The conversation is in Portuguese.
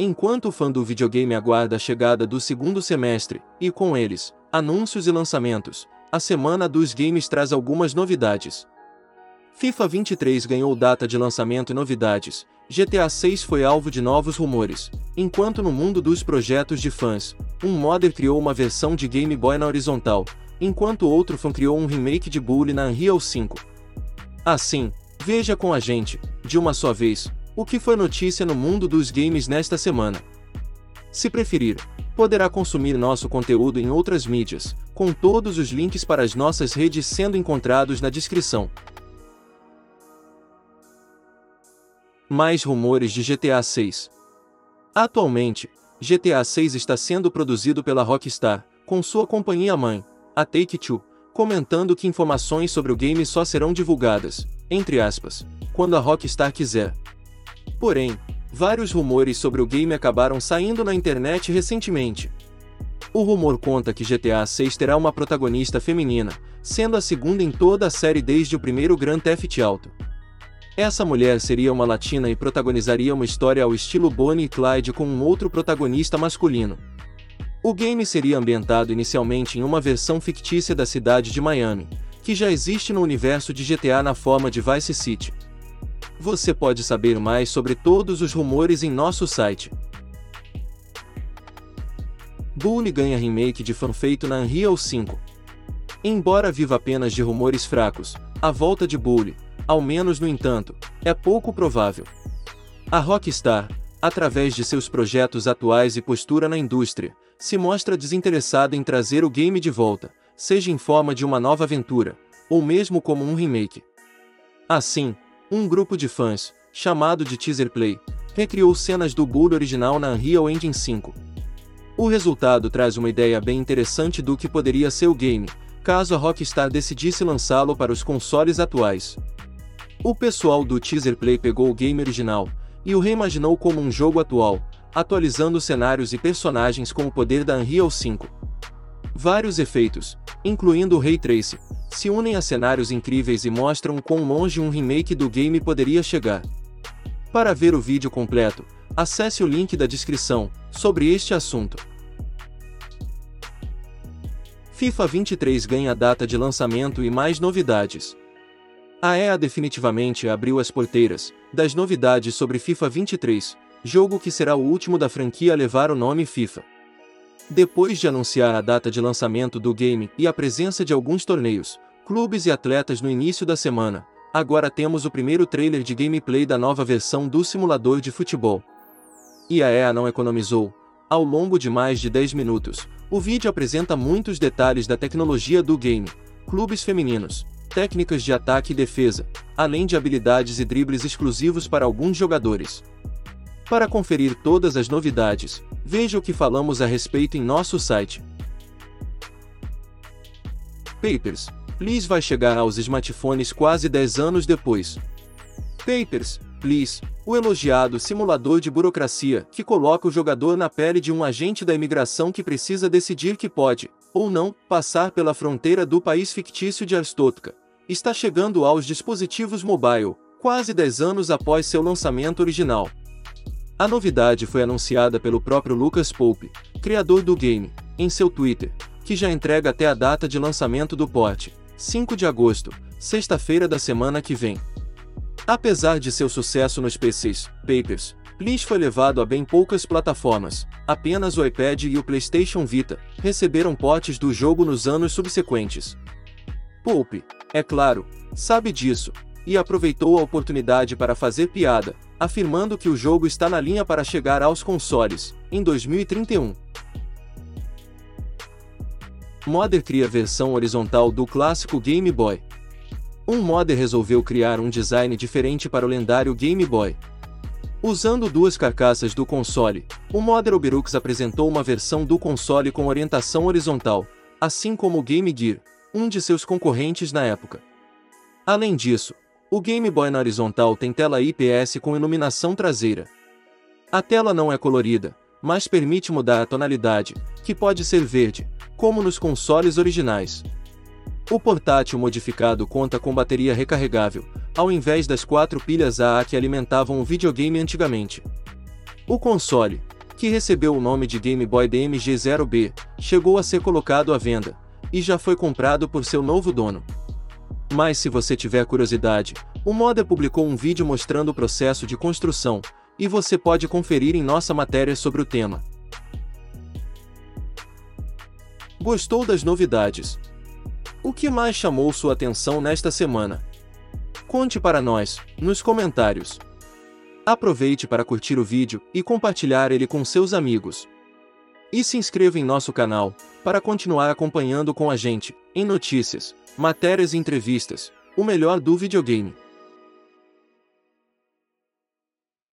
Enquanto o fã do videogame aguarda a chegada do segundo semestre, e com eles, anúncios e lançamentos, a semana dos games traz algumas novidades. FIFA 23 ganhou data de lançamento e novidades. GTA 6 foi alvo de novos rumores, enquanto no mundo dos projetos de fãs, um modder criou uma versão de Game Boy na horizontal, enquanto outro fã criou um remake de Bully na Unreal 5. Assim, veja com a gente, de uma só vez, o que foi notícia no mundo dos games nesta semana. Se preferir, poderá consumir nosso conteúdo em outras mídias, com todos os links para as nossas redes sendo encontrados na descrição. Mais rumores de GTA 6. Atualmente, GTA 6 está sendo produzido pela Rockstar, com sua companhia mãe, a Take-Two, comentando que informações sobre o game só serão divulgadas, entre aspas, quando a Rockstar quiser. Porém, vários rumores sobre o game acabaram saindo na internet recentemente. O rumor conta que GTA 6 terá uma protagonista feminina, sendo a segunda em toda a série desde o primeiro Grand Theft Auto. Essa mulher seria uma latina e protagonizaria uma história ao estilo Bonnie e Clyde com um outro protagonista masculino. O game seria ambientado inicialmente em uma versão fictícia da cidade de Miami, que já existe no universo de GTA na forma de Vice City. Você pode saber mais sobre todos os rumores em nosso site. Bully ganha remake de fã feito na Unreal 5. Embora viva apenas de rumores fracos, a volta de Bully, ao menos no entanto, é pouco provável. A Rockstar, através de seus projetos atuais e postura na indústria, se mostra desinteressada em trazer o game de volta, seja em forma de uma nova aventura, ou mesmo como um remake. Assim, um grupo de fãs, chamado de Teaser Play, recriou cenas do Bull original na Unreal Engine 5. O resultado traz uma ideia bem interessante do que poderia ser o game, caso a Rockstar decidisse lançá-lo para os consoles atuais. O pessoal do Teaser Play pegou o game original e o reimaginou como um jogo atual, atualizando cenários e personagens com o poder da Unreal 5. Vários efeitos, incluindo o Ray Tracing, se unem a cenários incríveis e mostram quão longe um remake do game poderia chegar. Para ver o vídeo completo, acesse o link da descrição sobre este assunto. FIFA 23 ganha data de lançamento e mais novidades. A EA definitivamente abriu as porteiras das novidades sobre FIFA 23, jogo que será o último da franquia a levar o nome FIFA. Depois de anunciar a data de lançamento do game e a presença de alguns torneios, clubes e atletas no início da semana, agora temos o primeiro trailer de gameplay da nova versão do simulador de futebol. E a EA não economizou. Ao longo de mais de 10 minutos, o vídeo apresenta muitos detalhes da tecnologia do game, clubes femininos, técnicas de ataque e defesa, além de habilidades e dribles exclusivos para alguns jogadores. Para conferir todas as novidades, veja o que falamos a respeito em nosso site. Papers, Please vai chegar aos smartphones quase 10 anos depois. Papers, Please, o elogiado simulador de burocracia que coloca o jogador na pele de um agente da imigração que precisa decidir que pode, ou não, passar pela fronteira do país fictício de Aristotka, está chegando aos dispositivos mobile, quase 10 anos após seu lançamento original. A novidade foi anunciada pelo próprio Lucas Pope, criador do game, em seu Twitter, que já entrega até a data de lançamento do porte, 5 de agosto, sexta-feira da semana que vem. Apesar de seu sucesso nos PCs, Papers, Please foi levado a bem poucas plataformas, apenas o iPad e o PlayStation Vita receberam potes do jogo nos anos subsequentes. Pope, é claro, sabe disso, e aproveitou a oportunidade para fazer piada, afirmando que o jogo está na linha para chegar aos consoles, em 2031. Modder cria versão horizontal do clássico Game Boy. Um modder resolveu criar um design diferente para o lendário Game Boy, Usando duas carcaças do console, o modder Oberux apresentou uma versão do console com orientação horizontal, assim como o Game Gear, um de seus concorrentes na época. Além disso, o Game Boy na horizontal tem tela IPS com iluminação traseira. A tela não é colorida, mas permite mudar a tonalidade, que pode ser verde, como nos consoles originais. O portátil modificado conta com bateria recarregável, ao invés das quatro pilhas AA que alimentavam o videogame antigamente. O console, que recebeu o nome de Game Boy DMG-0B, chegou a ser colocado à venda, e já foi comprado por seu novo dono. Mas se você tiver curiosidade, o Modder publicou um vídeo mostrando o processo de construção, e você pode conferir em nossa matéria sobre o tema. Gostou das novidades? O que mais chamou sua atenção nesta semana? Conte para nós, nos comentários. Aproveite para curtir o vídeo e compartilhar ele com seus amigos. E se inscreva em nosso canal, para continuar acompanhando com a gente, em notícias, matérias e entrevistas, o melhor do videogame.